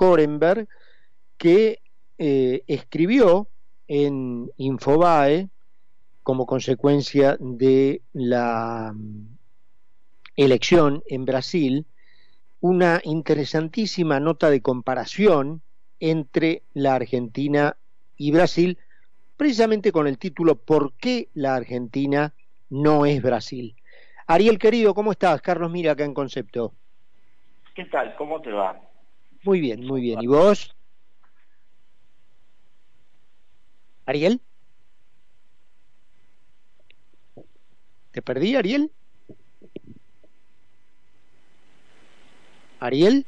Korenberg, que eh, escribió en Infobae, como consecuencia de la mm, elección en Brasil, una interesantísima nota de comparación entre la Argentina y Brasil, precisamente con el título ¿Por qué la Argentina no es Brasil? Ariel querido, ¿cómo estás? Carlos Mira acá en Concepto. ¿Qué tal? ¿Cómo te va? Muy bien, muy bien. ¿Y vos? ¿Ariel? ¿Te perdí, Ariel? ¿Ariel?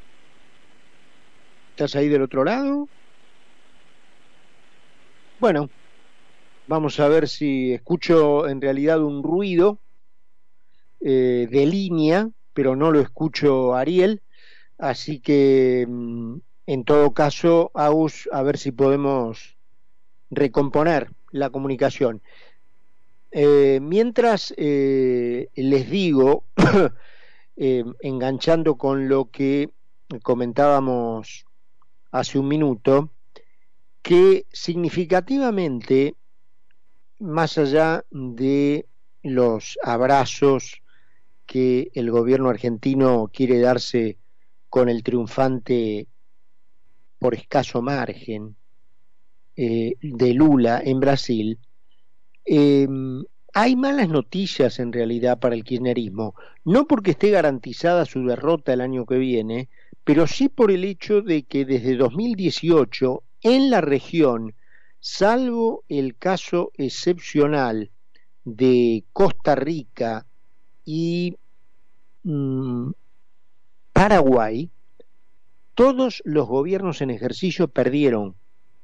¿Estás ahí del otro lado? Bueno, vamos a ver si escucho en realidad un ruido eh, de línea, pero no lo escucho Ariel, así que mm, en todo caso, Agus, a ver si podemos recomponer la comunicación. Eh, mientras eh, les digo, eh, enganchando con lo que comentábamos hace un minuto, que significativamente, más allá de los abrazos que el gobierno argentino quiere darse con el triunfante por escaso margen de Lula en Brasil, Em, hay malas noticias en realidad para el kirchnerismo, no porque esté garantizada su derrota el año que viene, pero sí por el hecho de que desde 2018 en la región, salvo el caso excepcional de Costa Rica y mm, Paraguay, todos los gobiernos en ejercicio perdieron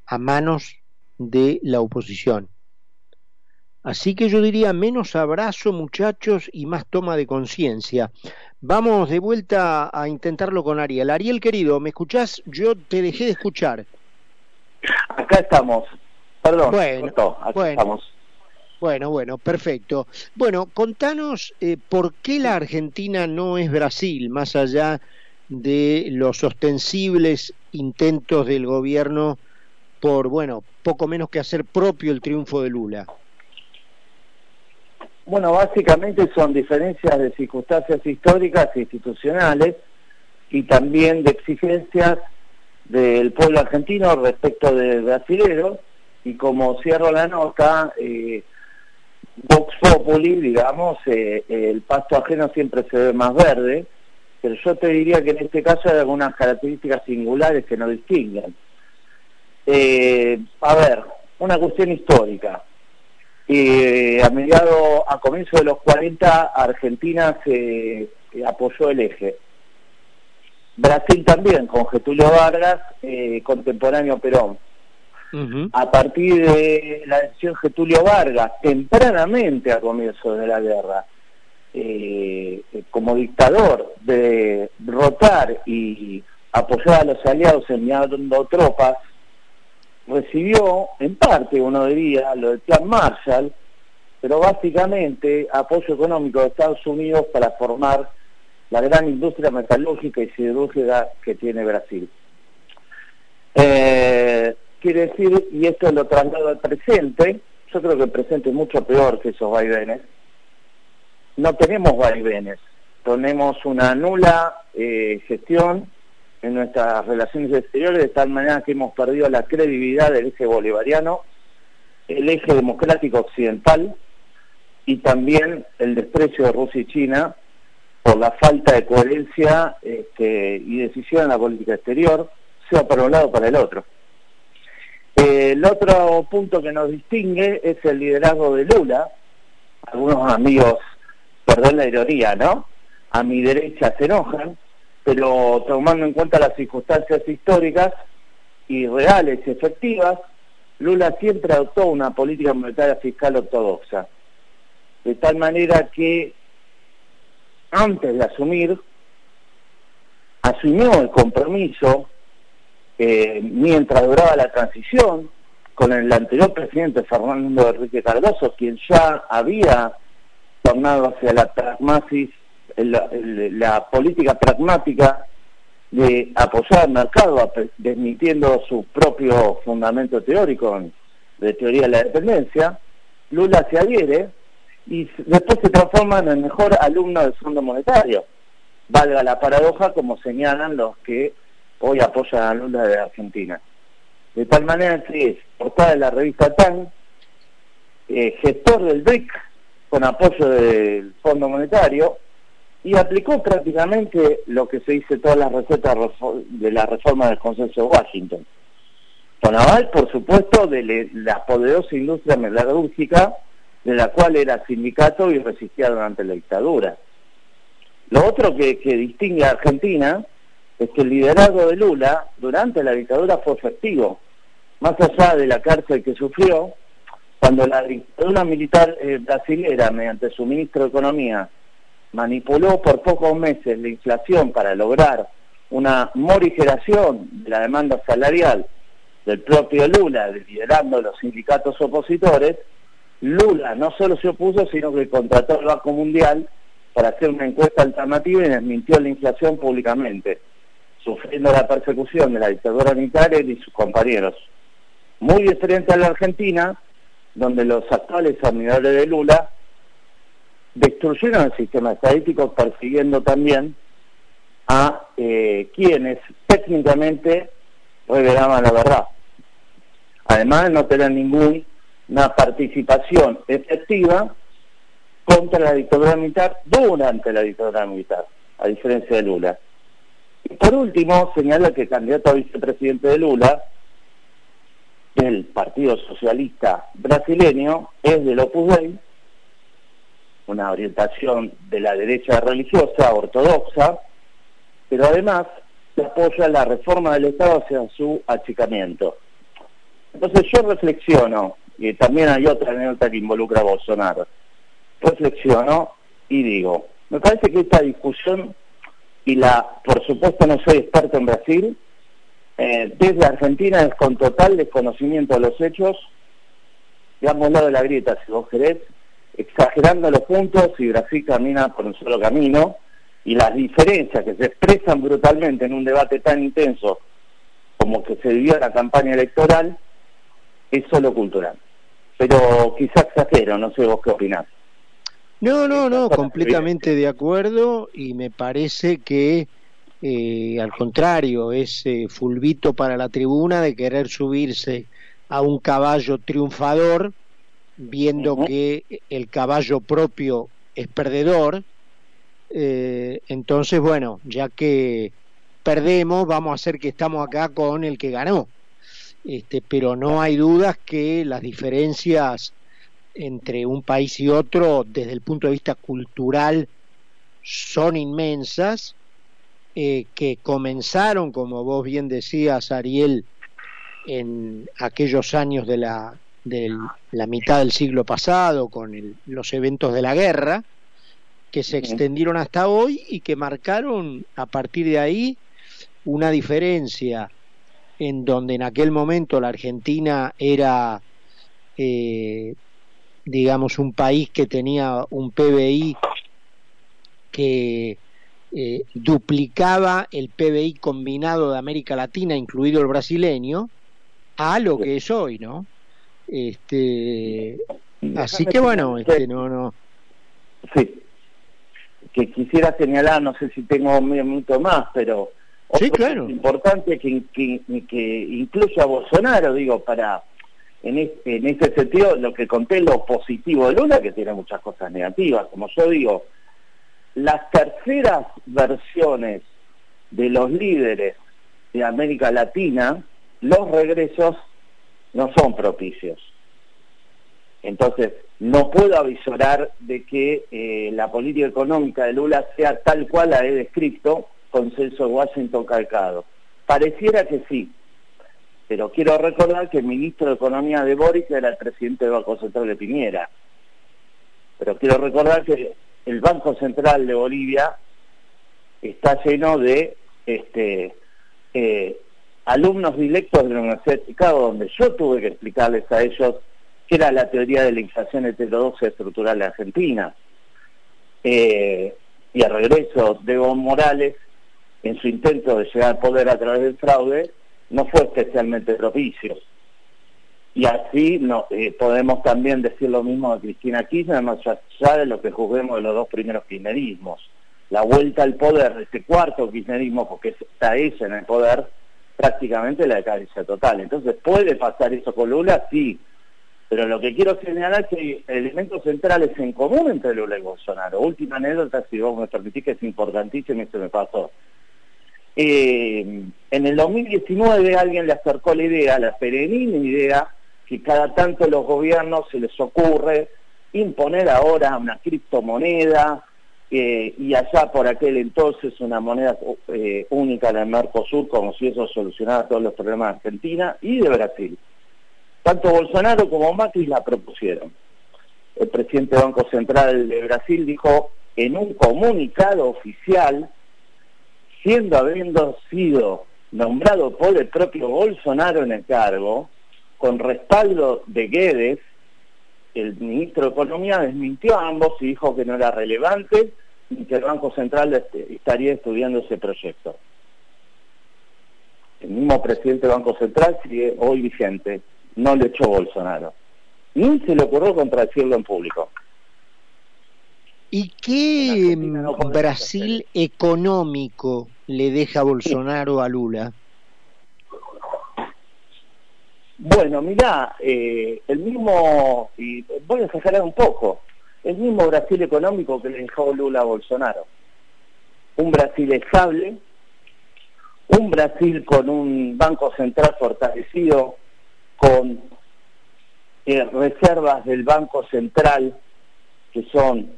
a manos de la oposición. Así que yo diría menos abrazo muchachos y más toma de conciencia. Vamos de vuelta a intentarlo con Ariel. Ariel querido, ¿me escuchás? Yo te dejé de escuchar. Acá estamos. Perdón. Bueno, bueno. estamos. Bueno, bueno, perfecto. Bueno, contanos eh, por qué la Argentina no es Brasil, más allá de los ostensibles intentos del gobierno por, bueno, poco menos que hacer propio el triunfo de Lula. Bueno, básicamente son diferencias de circunstancias históricas e institucionales y también de exigencias del pueblo argentino respecto del brasilero y como cierro la nota, eh, Vox Populi, digamos, eh, el pasto ajeno siempre se ve más verde, pero yo te diría que en este caso hay algunas características singulares que nos distinguen. Eh, a ver, una cuestión histórica. Eh, a mediados, a comienzos de los 40, Argentina se apoyó el eje. Brasil también, con Getulio Vargas, eh, contemporáneo Perón. A partir de la decisión Getulio Vargas, tempranamente a comienzos de la guerra, eh, como dictador, de rotar y apoyar a los aliados enviando tropas, recibió, en parte uno diría, lo del plan Marshall, pero básicamente apoyo económico de Estados Unidos para formar la gran industria metalúrgica y siderúrgica que tiene Brasil. Eh, quiere decir, y esto lo traslado al presente, yo creo que el presente es mucho peor que esos vaivenes, no tenemos vaivenes, tenemos una nula eh, gestión en nuestras relaciones exteriores, de tal manera que hemos perdido la credibilidad del eje bolivariano, el eje democrático occidental y también el desprecio de Rusia y China por la falta de coherencia este, y decisión en la política exterior, sea para un lado o para el otro. El otro punto que nos distingue es el liderazgo de Lula. Algunos amigos, perdón la ironía, ¿no? A mi derecha se enojan, pero tomando en cuenta las circunstancias históricas y reales y efectivas, Lula siempre adoptó una política monetaria fiscal ortodoxa, de tal manera que antes de asumir, asumió el compromiso eh, mientras duraba la transición con el anterior presidente Fernando Enrique Cardoso, quien ya había tornado hacia la pragmasis la, política pragmática de apoyar al mercado, desmitiendo su propio fundamento teórico de teoría de la dependencia, Lula se adhiere y después se transforma en el mejor alumno del Fondo Monetario. Valga la paradoja como señalan los que hoy apoyan a Lula de Argentina. De tal manera que es portada de la revista TAN, eh, gestor del BRIC, con apoyo del Fondo Monetario, y aplicó prácticamente lo que se dice todas las recetas de la reforma del consenso de Washington. Con aval, por supuesto, de la poderosa industria metalúrgica de la cual era sindicato y resistía durante la dictadura. Lo otro que, distingue a Argentina es que el liderazgo de Lula durante la dictadura fue efectivo. Más allá de la cárcel que sufrió, cuando la dictadura militar eh, brasilera, mediante su ministro de Economía, manipuló por pocos meses la inflación para lograr una morigeración de la demanda salarial del propio Lula, liderando los sindicatos opositores, Lula no solo se opuso, sino que contrató al Banco Mundial para hacer una encuesta alternativa y desmintió la inflación públicamente, sufriendo la persecución de la dictadura militar y sus compañeros. Muy diferente a la Argentina, donde los actuales admiradores de Lula destruyeron el sistema estadístico persiguiendo también a eh, quienes técnicamente revelaban la verdad. Además no tener ninguna participación efectiva contra la dictadura militar durante la dictadura militar, a diferencia de Lula. Por último, señala que el candidato a vicepresidente de Lula, del Partido Socialista brasileño, es del Opus Dei, una orientación de la derecha religiosa ortodoxa, pero además apoya la reforma del Estado hacia su achicamiento. Entonces yo reflexiono, y también hay otra anécdota que involucra a Bolsonaro, reflexiono y digo, me parece que esta discusión, y la, por supuesto no soy experto en Brasil, eh, desde Argentina es con total desconocimiento de los hechos, digamos lado de la grieta, si vos querés, exagerando los puntos y Brasil camina por un solo camino y las diferencias que se expresan brutalmente en un debate tan intenso como que se vivió en la campaña electoral es solo cultural. Pero quizás exagero, no sé vos qué opinás. No, no, no, completamente de acuerdo y me parece que eh, al contrario, es fulvito para la tribuna de querer subirse a un caballo triunfador viendo que el caballo propio es perdedor, eh, entonces, bueno, ya que perdemos, vamos a hacer que estamos acá con el que ganó. Este, pero no hay dudas que las diferencias entre un país y otro, desde el punto de vista cultural, son inmensas, eh, que comenzaron, como vos bien decías, Ariel, en aquellos años de la de la mitad del siglo pasado con los eventos de la guerra, que se extendieron hasta hoy y que marcaron a partir de ahí una diferencia en donde en aquel momento la Argentina era, eh, digamos, un país que tenía un PBI que eh, duplicaba el PBI combinado de América Latina, incluido el brasileño, a lo que es hoy, ¿no? Este, así que bueno, este, no, no. Sí. Que quisiera señalar, no sé si tengo un minuto más, pero sí, claro. importante que, que, que incluso a Bolsonaro, digo, para en, este, en sentido, lo que conté lo positivo de Lula, que tiene muchas cosas negativas, como yo digo, las terceras versiones de los líderes de América Latina, los regresos no son propicios. Entonces, no puedo avisorar de que eh, la política económica de Lula sea tal cual la he descrito, consenso de Washington calcado. Pareciera que sí, pero quiero recordar que el ministro de Economía de Boris era el presidente del Banco Central de Piñera. Pero quiero recordar que el Banco Central de Bolivia está lleno de este, eh, alumnos directos de la Universidad de Chicago, donde yo tuve que explicarles a ellos qué era la teoría de la inflación heterodoxa estructural Argentina. Eh, y al regreso de Evo Morales en su intento de llegar al poder a través del fraude, no fue especialmente propicio. Y así no, eh, podemos también decir lo mismo de Cristina Kirchner, más allá de lo que juzguemos de los dos primeros kirchnerismos. La vuelta al poder de este cuarto kirchnerismo, porque está ella en el poder, prácticamente la decadencia total. Entonces, ¿puede pasar eso con Lula? Sí. Pero lo que quiero señalar es que hay elementos centrales en común entre Lula y Bolsonaro. Última anécdota, si vos me permitís, que es importantísima y se me pasó. Eh, en el 2019 alguien le acercó la idea, la peregrina idea, que cada tanto los gobiernos se les ocurre imponer ahora una criptomoneda eh, y allá por aquel entonces una moneda eh, única del Mercosur, como si eso solucionara todos los problemas de Argentina y de Brasil. Tanto Bolsonaro como Macri la propusieron. El presidente del Banco Central de Brasil dijo en un comunicado oficial, siendo habiendo sido nombrado por el propio Bolsonaro en el cargo, con respaldo de Guedes, el ministro de Economía desmintió a ambos y dijo que no era relevante y que el Banco Central este, estaría estudiando ese proyecto. El mismo presidente del Banco Central sigue hoy vigente, no le echó Bolsonaro. Ni se le ocurrió contradecirlo en público. ¿Y qué Brasil económico le deja Bolsonaro a Lula? Bueno, mirá, eh, el mismo, y voy a exagerar un poco, el mismo Brasil económico que le dejó Lula a Bolsonaro. Un Brasil estable, un Brasil con un banco central fortalecido, con eh, reservas del Banco Central que son,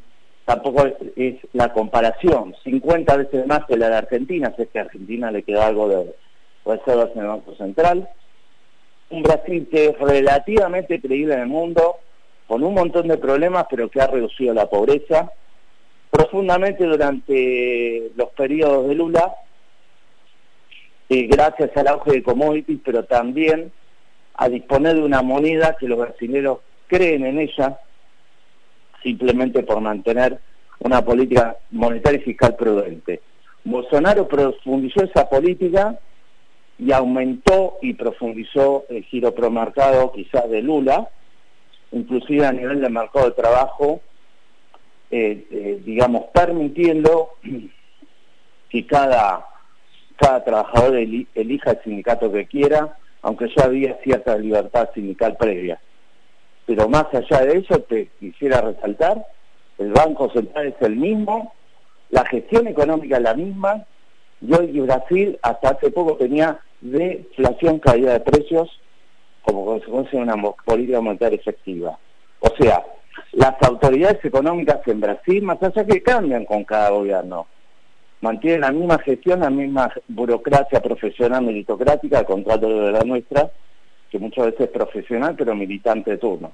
tampoco es, la comparación, 50 veces más que la de Argentina, sé que a Argentina le queda algo de reservas en el Banco Central, un Brasil que es relativamente creíble en el mundo, con un montón de problemas, pero que ha reducido la pobreza. Profundamente durante los periodos de Lula, eh, gracias al auge de commodities, pero también a disponer de una moneda que los brasileños creen en ella, simplemente por mantener una política monetaria y fiscal prudente. Bolsonaro profundizó esa política y aumentó y profundizó el giro promarcado quizás de Lula, inclusive a nivel del mercado de trabajo, eh, eh, digamos, permitiendo que cada, cada trabajador elija el sindicato que quiera, aunque ya había cierta libertad sindical previa. Pero más allá de eso, te quisiera resaltar, el Banco Central es el mismo, la gestión económica es la misma, y hoy Brasil hasta hace poco tenía deflación, caída de precios como consecuencia de una política monetaria efectiva. O sea, las autoridades económicas en Brasil, más allá que cambian con cada gobierno, mantienen la misma gestión, la misma burocracia profesional meritocrática, al contrario de la nuestra, que muchas veces es profesional pero militante de turno.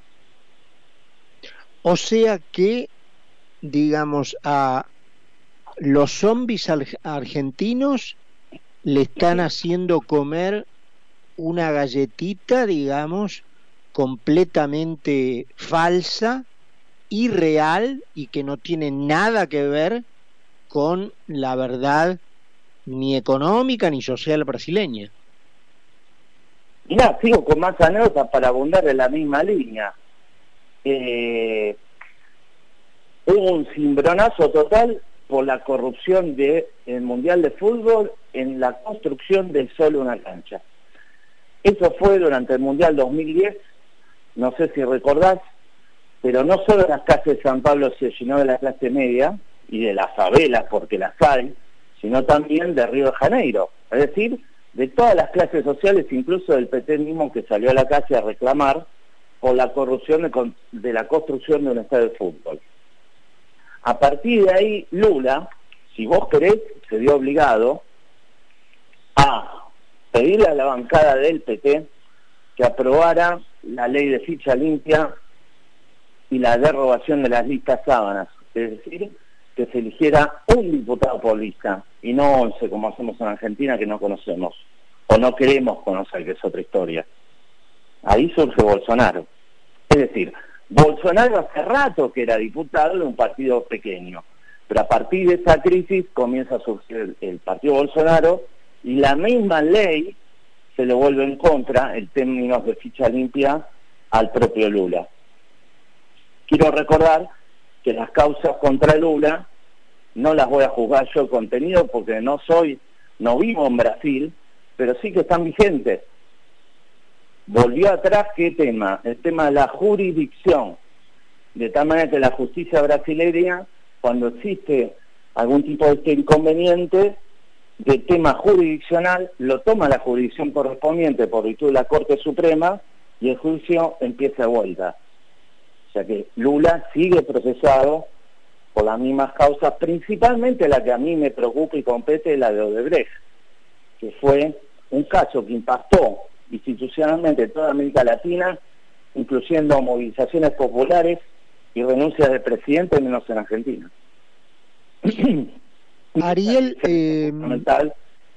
O sea que, digamos, a los zombies argentinos le están haciendo comer una galletita, digamos, completamente falsa, irreal y que no tiene nada que ver con la verdad ni económica ni social brasileña. Mira, sigo con más anécdotas para abundar en la misma línea. Eh, hubo un cimbronazo total por la corrupción del Mundial de Fútbol en la construcción de solo una cancha. Eso fue durante el Mundial 2010, no sé si recordás, pero no solo las casas de San Pablo se llenó de la clase media y de las favelas, porque las hay, sino también de Río de Janeiro, es decir, de todas las clases sociales, incluso del PT mismo que salió a la calle a reclamar por la corrupción de, la construcción de un estadio de fútbol. A partir de ahí, Lula, si vos querés, se vio obligado a pedirle a la bancada del PT que aprobara la ley de ficha limpia y la derogación de las listas sábanas, es decir, que se eligiera un diputado por lista y no once como hacemos en Argentina que no conocemos o no queremos conocer, que es otra historia. Ahí surge Bolsonaro. Es decir, Bolsonaro hace rato que era diputado de un partido pequeño. Pero a partir de esa crisis comienza a surgir el, partido Bolsonaro y la misma ley se le vuelve en contra en términos de ficha limpia al propio Lula. Quiero recordar que las causas contra Lula no las voy a juzgar yo contenido porque no soy, no vivo en Brasil, pero sí que están vigentes. Volvió atrás, ¿qué tema? El tema de la jurisdicción. De tal manera que la justicia brasileña, cuando existe algún tipo de este inconveniente, de tema jurisdiccional, lo toma la jurisdicción correspondiente por virtud de la Corte Suprema y el juicio empieza a vuelta. O sea que Lula sigue procesado por las mismas causas, principalmente la que a mí me preocupa y compete, la de Odebrecht, que fue un caso que impactó institucionalmente toda América Latina, incluyendo movilizaciones populares y renuncias del presidente, menos en Argentina. Ariel, eh...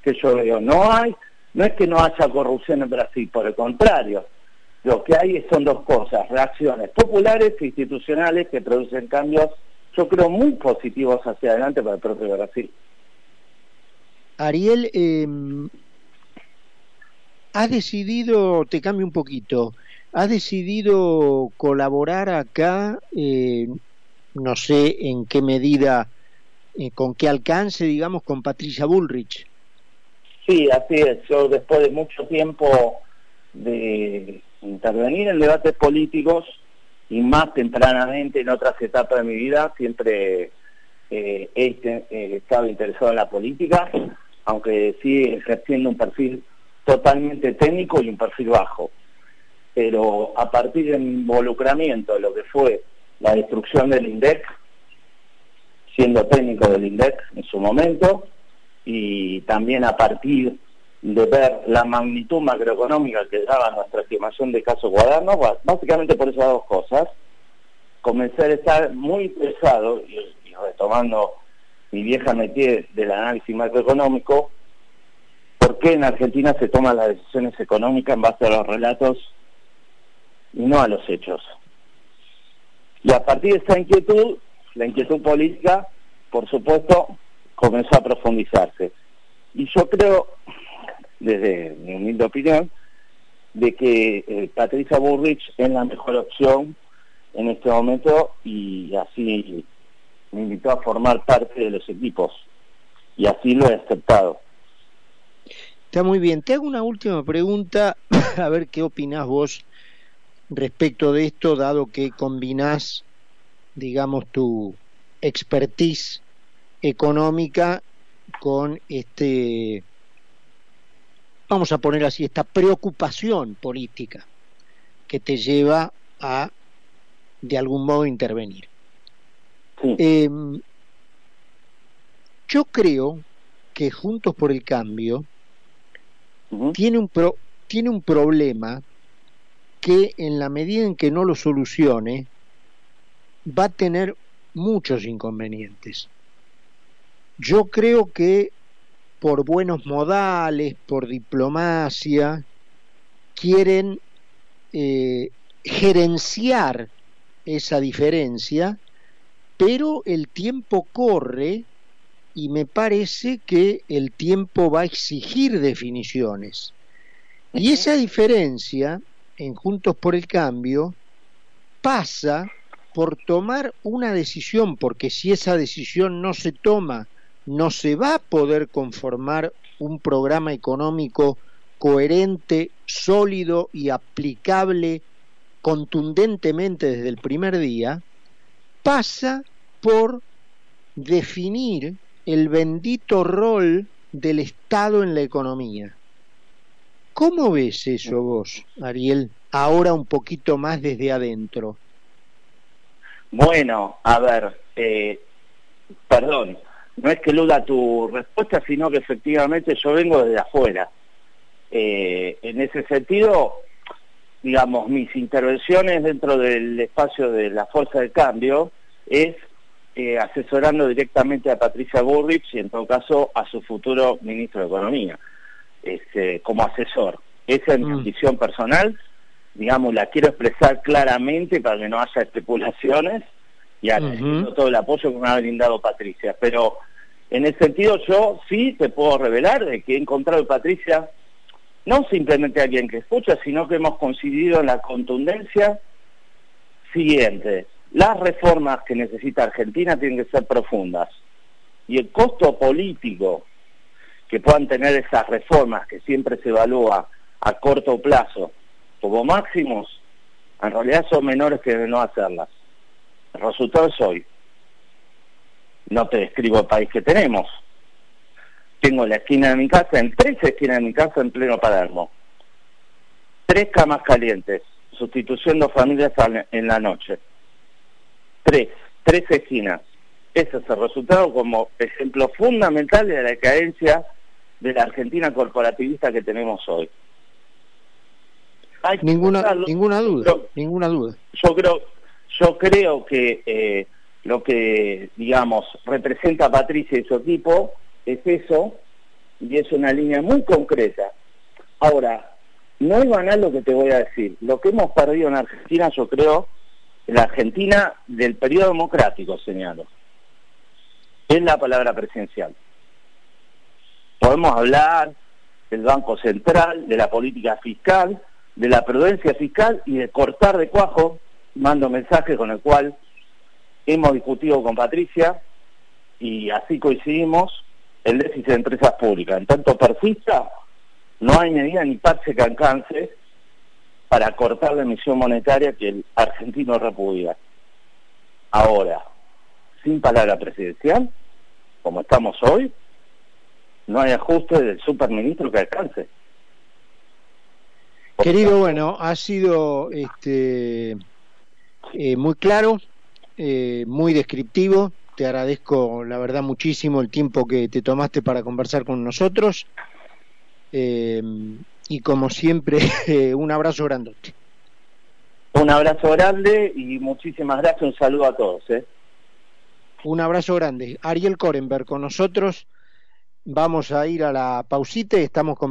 que yo veo, no hay, no es que no haya corrupción en Brasil, por el contrario, lo que hay son dos cosas, reacciones populares e institucionales que producen cambios, yo creo, muy positivos hacia adelante para el propio Brasil. Ariel, eh, has decidido, te cambio un poquito, has decidido colaborar acá, eh, no sé en qué medida, eh, con qué alcance, digamos, con Patricia Bullrich. Sí, así es. Yo después de mucho tiempo de intervenir en debates políticos y más tempranamente en otras etapas de mi vida, siempre eh, he estado interesado en la política, aunque sí ejerciendo un perfil totalmente técnico y un perfil bajo. Pero a partir del involucramiento de lo que fue la destrucción del INDEC, siendo técnico del INDEC en su momento, y también a partir de ver la magnitud macroeconómica que daba nuestra estimación de casos cuadernos, básicamente por esas dos cosas, comencé a estar muy interesado, y, retomando mi vieja métier del análisis macroeconómico, por qué en Argentina se toman las decisiones económicas en base a los relatos y no a los hechos. Y a partir de esa inquietud, la inquietud política, por supuesto, comenzó a profundizarse. Y yo creo, desde mi humilde opinión, de que eh, Patricia Burrich es la mejor opción en este momento y así me invitó a formar parte de los equipos y así lo he aceptado. Está muy bien. Te hago una última pregunta, a ver qué opinás vos respecto de esto, dado que combinás, digamos, tu expertise económica con este, vamos a poner así, esta preocupación política que te lleva a, de algún modo, intervenir. Em, yo creo que Juntos por el Cambio tiene, un pro, tiene un problema que en la medida en que no lo solucione, va a tener muchos inconvenientes. Yo creo que por buenos modales, por diplomacia, quieren eh, gerenciar esa diferencia, pero el tiempo corre y me parece que el tiempo va a exigir definiciones. Y esa diferencia en Juntos por el Cambio pasa por tomar una decisión, porque si esa decisión no se toma, no se va a poder conformar un programa económico coherente, sólido y aplicable contundentemente desde el primer día, pasa por definir el bendito rol del Estado en la economía. ¿Cómo ves eso vos, Ariel, ahora un poquito más desde adentro? Bueno, a ver, eh, perdón, no es que luda tu respuesta, sino que efectivamente yo vengo desde afuera. Eh, en ese sentido, digamos, mis intervenciones dentro del espacio de la fuerza de cambio es eh, asesorando directamente a Patricia Burrich y en todo caso a su futuro ministro de Economía, este, como asesor. Esa es mi mm. visión personal, digamos, la quiero expresar claramente para que no haya especulaciones y agradeciendo todo el apoyo que me ha brindado Patricia. Pero en ese sentido yo sí te puedo revelar de que he encontrado en Patricia no simplemente alguien que escucha, sino que hemos coincidido en la contundencia siguiente. Las reformas que necesita Argentina tienen que ser profundas. Y el costo político que puedan tener esas reformas, que siempre se evalúa a corto plazo como máximos, en realidad son menores que no hacerlas. El resultado es hoy. No te describo el país que tenemos. Tengo la esquina de mi casa, en tres esquinas de mi casa, en pleno Palermo. Tres camas calientes, sustitución de familias en la noche. Tres, tres esquinas. Ese es el resultado como ejemplo fundamental de la decadencia de la Argentina corporativista que tenemos hoy. ninguna, ninguna duda, ninguna duda. Yo creo, yo creo que eh, lo que, digamos, representa Patricia y su equipo es eso, y es una línea muy concreta. Ahora, no es banal lo que te voy a decir. Lo que hemos perdido en Argentina, yo creo, la Argentina del periodo democrático, señalo, es la palabra presidencial. Podemos hablar del Banco Central, de la política fiscal, de la prudencia fiscal y de cortar de cuajo, mando mensaje con el cual hemos discutido con Patricia y así coincidimos el déficit de empresas públicas. En tanto persista, no hay medida ni parche que alcance para cortar la emisión monetaria que el argentino repudia. Ahora, sin palabra presidencial, como estamos hoy, no hay ajuste del superministro que alcance. Querido, bueno, ha sido este, eh, muy claro, eh, muy descriptivo. Te agradezco, la verdad, muchísimo el tiempo que te tomaste para conversar con nosotros. Eh, y como siempre, un abrazo grande. Un abrazo grande y muchísimas gracias. Un saludo a todos. Un abrazo grande. Ariel Korenberg con nosotros. Vamos a ir a la pausita y estamos con